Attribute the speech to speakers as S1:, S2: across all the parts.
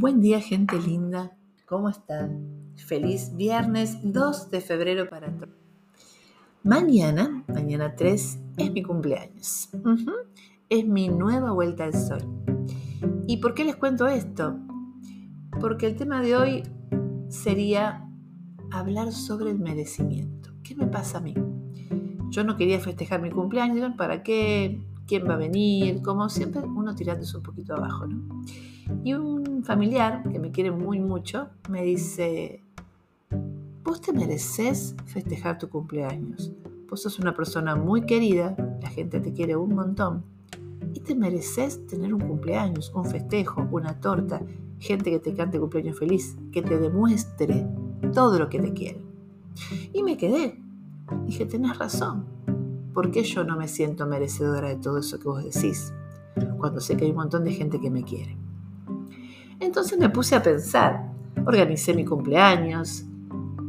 S1: Buen día, gente linda. ¿Cómo están? Feliz viernes 2 de febrero para todos. Mañana, mañana 3, es mi cumpleaños. Es mi nueva vuelta al sol. ¿Y por qué les cuento esto? Porque el tema de hoy sería hablar sobre el merecimiento. ¿Qué me pasa a mí? Yo no quería festejar mi cumpleaños, ¿para qué? ¿Quién va a venir? Como siempre, uno tirándose un poquito abajo, ¿no? Y un familiar que me quiere muy mucho me dice, vos te mereces festejar tu cumpleaños. Vos sos una persona muy querida, la gente te quiere un montón. Y te mereces tener un cumpleaños, un festejo, una torta, gente que te cante cumpleaños feliz, que te demuestre todo lo que te quiere. Y me quedé. Dije, tenés razón. ¿Por qué yo no me siento merecedora de todo eso que vos decís? Cuando sé que hay un montón de gente que me quiere. Entonces me puse a pensar, organicé mi cumpleaños,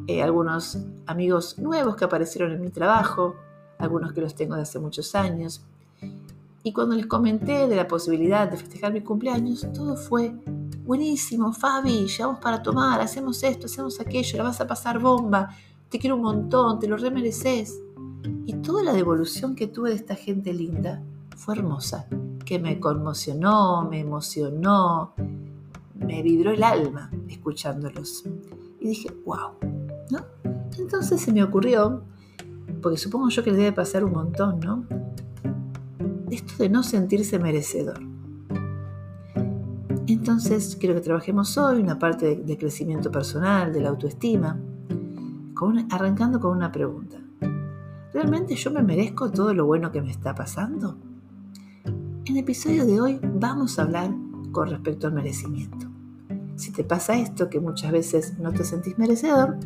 S1: eh, algunos amigos nuevos que aparecieron en mi trabajo, algunos que los tengo de hace muchos años. Y cuando les comenté de la posibilidad de festejar mi cumpleaños, todo fue buenísimo, Fabi, llevamos para tomar, hacemos esto, hacemos aquello, la vas a pasar bomba, te quiero un montón, te lo remereces. Y toda la devolución que tuve de esta gente linda fue hermosa, que me conmocionó, me emocionó, me vibró el alma escuchándolos. Y dije, wow, ¿no? Entonces se me ocurrió, porque supongo yo que les debe pasar un montón, ¿no? Esto de no sentirse merecedor. Entonces quiero que trabajemos hoy una parte de, crecimiento personal, de la autoestima, arrancando con una pregunta. ¿Realmente yo me merezco todo lo bueno que me está pasando? En el episodio de hoy vamos a hablar con respecto al merecimiento. Si te pasa esto, que muchas veces no te sentís merecedor,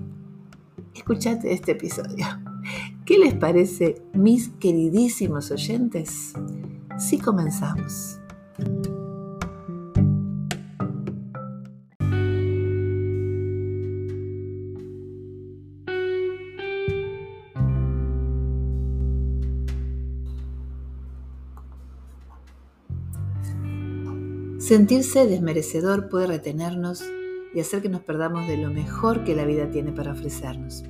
S1: escuchate este episodio. ¿Qué les parece, mis queridísimos oyentes? Si comenzamos. Sentirse desmerecedor puede retenernos y hacer que nos perdamos de lo mejor que la vida tiene para ofrecernos.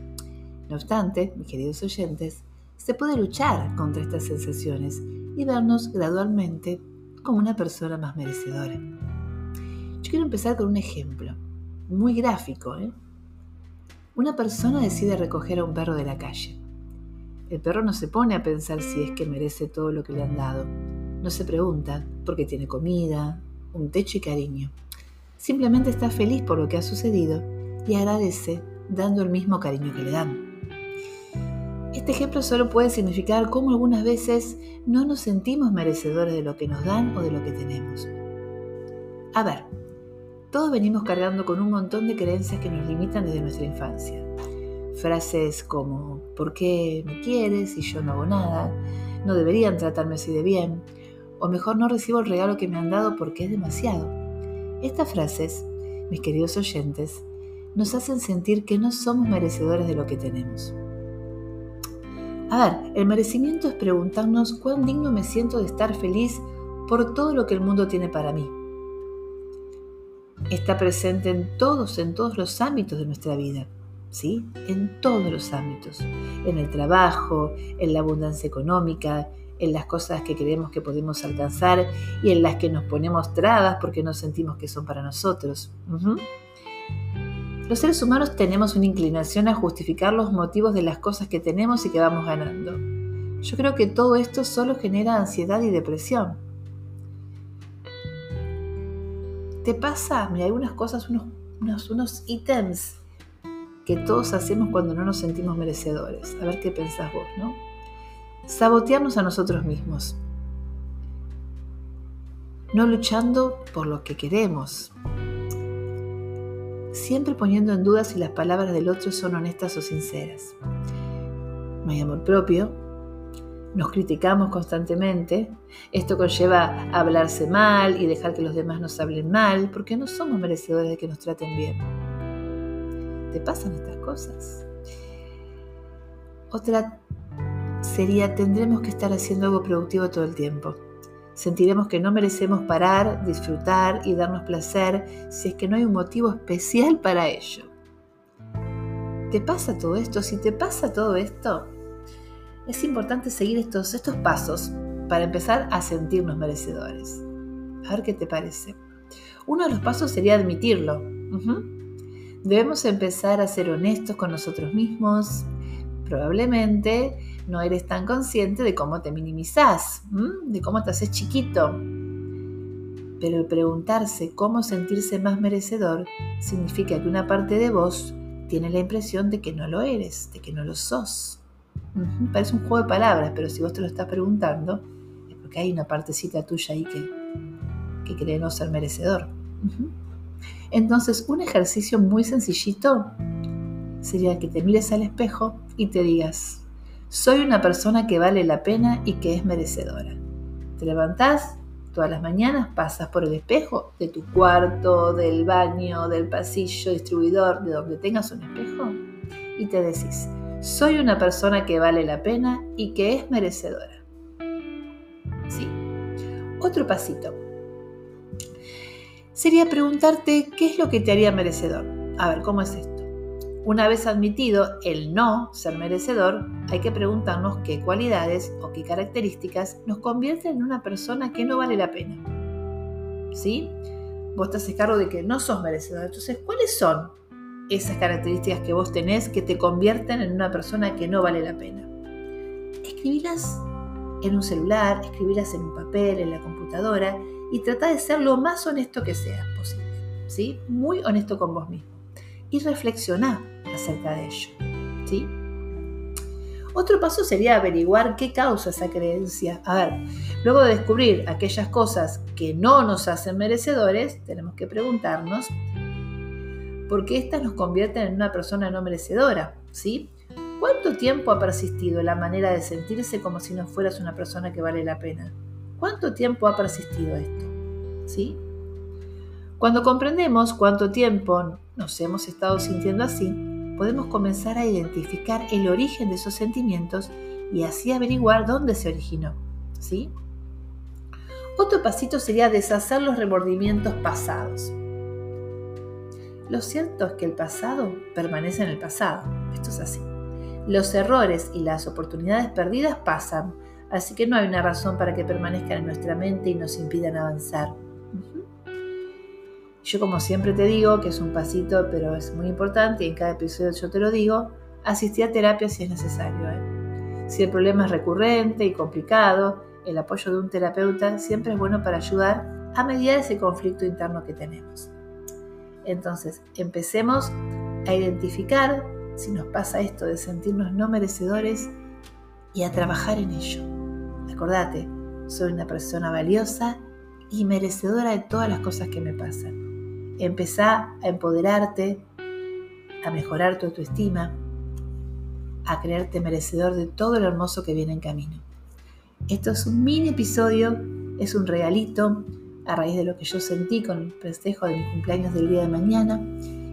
S1: No obstante, mis queridos oyentes, se puede luchar contra estas sensaciones y vernos gradualmente como una persona más merecedora. Yo quiero empezar con un ejemplo, muy gráfico. ¿eh? Una persona decide recoger a un perro de la calle. El perro no se pone a pensar si es que merece todo lo que le han dado. No se pregunta por qué tiene comida, un techo y cariño. Simplemente está feliz por lo que ha sucedido y agradece dando el mismo cariño que le dan. Este ejemplo solo puede significar cómo algunas veces no nos sentimos merecedores de lo que nos dan o de lo que tenemos. A ver, todos venimos cargando con un montón de creencias que nos limitan desde nuestra infancia. Frases como ¿por qué me quieres y yo no hago nada? No deberían tratarme así de bien o mejor no recibo el regalo que me han dado porque es demasiado. Estas frases, mis queridos oyentes, nos hacen sentir que no somos merecedores de lo que tenemos. A ver, el merecimiento es preguntarnos cuán digno me siento de estar feliz por todo lo que el mundo tiene para mí. Está presente en todos, en todos los ámbitos de nuestra vida, ¿sí? En todos los ámbitos. En el trabajo, en la abundancia económica, en las cosas que creemos que podemos alcanzar y en las que nos ponemos trabas porque no sentimos que son para nosotros. Los seres humanos tenemos una inclinación a justificar los motivos de las cosas que tenemos y que vamos ganando. Yo creo que todo esto solo genera ansiedad y depresión. ¿Te pasa? Mira, hay unas cosas, unos, unos, unos ítems que todos hacemos cuando no nos sentimos merecedores. A ver qué pensás vos, ¿no? Sabotearnos a nosotros mismos, no luchando por lo que queremos, siempre poniendo en duda si las palabras del otro son honestas o sinceras. No hay amor propio, nos criticamos constantemente, esto conlleva hablarse mal y dejar que los demás nos hablen mal, porque no somos merecedores de que nos traten bien. ¿Te pasan estas cosas? Otra sería tendremos que estar haciendo algo productivo todo el tiempo. Sentiremos que no merecemos parar, disfrutar y darnos placer si es que no hay un motivo especial para ello. ¿Te pasa todo esto? Si te pasa todo esto, es importante seguir estos, estos pasos para empezar a sentirnos merecedores. A ver qué te parece. Uno de los pasos sería admitirlo. Debemos empezar a ser honestos con nosotros mismos. Probablemente no eres tan consciente de cómo te minimizás, de cómo te haces chiquito. Pero el preguntarse cómo sentirse más merecedor significa que una parte de vos tiene la impresión de que no lo eres, de que no lo sos. Parece un juego de palabras, pero si vos te lo estás preguntando, es porque hay una partecita tuya ahí que, que cree no ser merecedor. Entonces, un ejercicio muy sencillito sería que te mires al espejo y te digas, soy una persona que vale la pena y que es merecedora. Te levantás Todas las mañanas pasas por el espejo de tu cuarto, del baño, del pasillo, distribuidor, de donde tengas un espejo, y te decís, soy una persona que vale la pena y que es merecedora. ¿Sí? Otro pasito. Sería preguntarte qué es lo que te haría merecedor. A ver, ¿cómo es esto? Una vez admitido el no ser merecedor, hay que preguntarnos qué cualidades o qué características nos convierten en una persona que no vale la pena. ¿Sí? Vos te haces cargo de que no sos merecedor. Entonces, ¿cuáles son esas características que vos tenés que te convierten en una persona que no vale la pena? Escribirlas en un celular, escribirlas en un papel, en la computadora y trata de ser lo más honesto que sea posible. ¿Sí? Muy honesto con vos mismo. Y reflexiona acerca de ello. ¿sí? Otro paso sería averiguar qué causa esa creencia. A ver, luego de descubrir aquellas cosas que no nos hacen merecedores, tenemos que preguntarnos por qué éstas nos convierten en una persona no merecedora. ¿sí? ¿Cuánto tiempo ha persistido la manera de sentirse como si no fueras una persona que vale la pena? ¿Cuánto tiempo ha persistido esto? ¿Sí? Cuando comprendemos cuánto tiempo nos hemos estado sintiendo así, podemos comenzar a identificar el origen de esos sentimientos y así averiguar dónde se originó. ¿sí? Otro pasito sería deshacer los remordimientos pasados. Lo cierto es que el pasado permanece en el pasado. Esto es así. Los errores y las oportunidades perdidas pasan, así que no hay una razón para que permanezcan en nuestra mente y nos impidan avanzar. Yo como siempre te digo que es un pasito, pero es muy importante y en cada episodio yo te lo digo, asistir a terapia si es necesario. ¿eh? Si el problema es recurrente y complicado, el apoyo de un terapeuta siempre es bueno para ayudar a mediar ese conflicto interno que tenemos. Entonces, empecemos a identificar si nos pasa esto de sentirnos no merecedores y a trabajar en ello. Acordate, soy una persona valiosa y merecedora de todas las cosas que me pasan. Empezá a empoderarte, a mejorar tu autoestima, a creerte merecedor de todo lo hermoso que viene en camino. Esto es un mini episodio, es un regalito a raíz de lo que yo sentí con el festejo de mi cumpleaños del día de mañana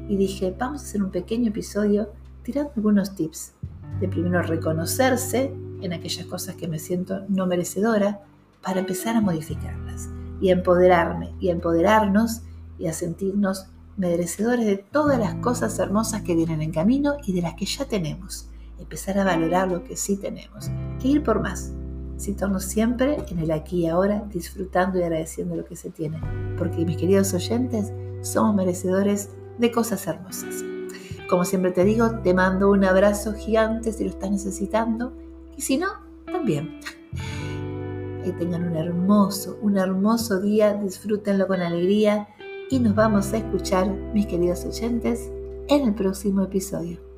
S1: y dije, vamos a hacer un pequeño episodio tirando algunos tips de primero reconocerse en aquellas cosas que me siento no merecedora para empezar a modificarlas y empoderarme y empoderarnos y a sentirnos merecedores de todas las cosas hermosas que vienen en camino y de las que ya tenemos. Empezar a valorar lo que sí tenemos e ir por más. Situarnos siempre en el aquí y ahora, disfrutando y agradeciendo lo que se tiene. Porque mis queridos oyentes, somos merecedores de cosas hermosas. Como siempre te digo, te mando un abrazo gigante si lo estás necesitando. Y si no, también. Que tengan un hermoso, un hermoso día, disfrútenlo con alegría y nos vamos a escuchar, mis queridos oyentes, en el próximo episodio.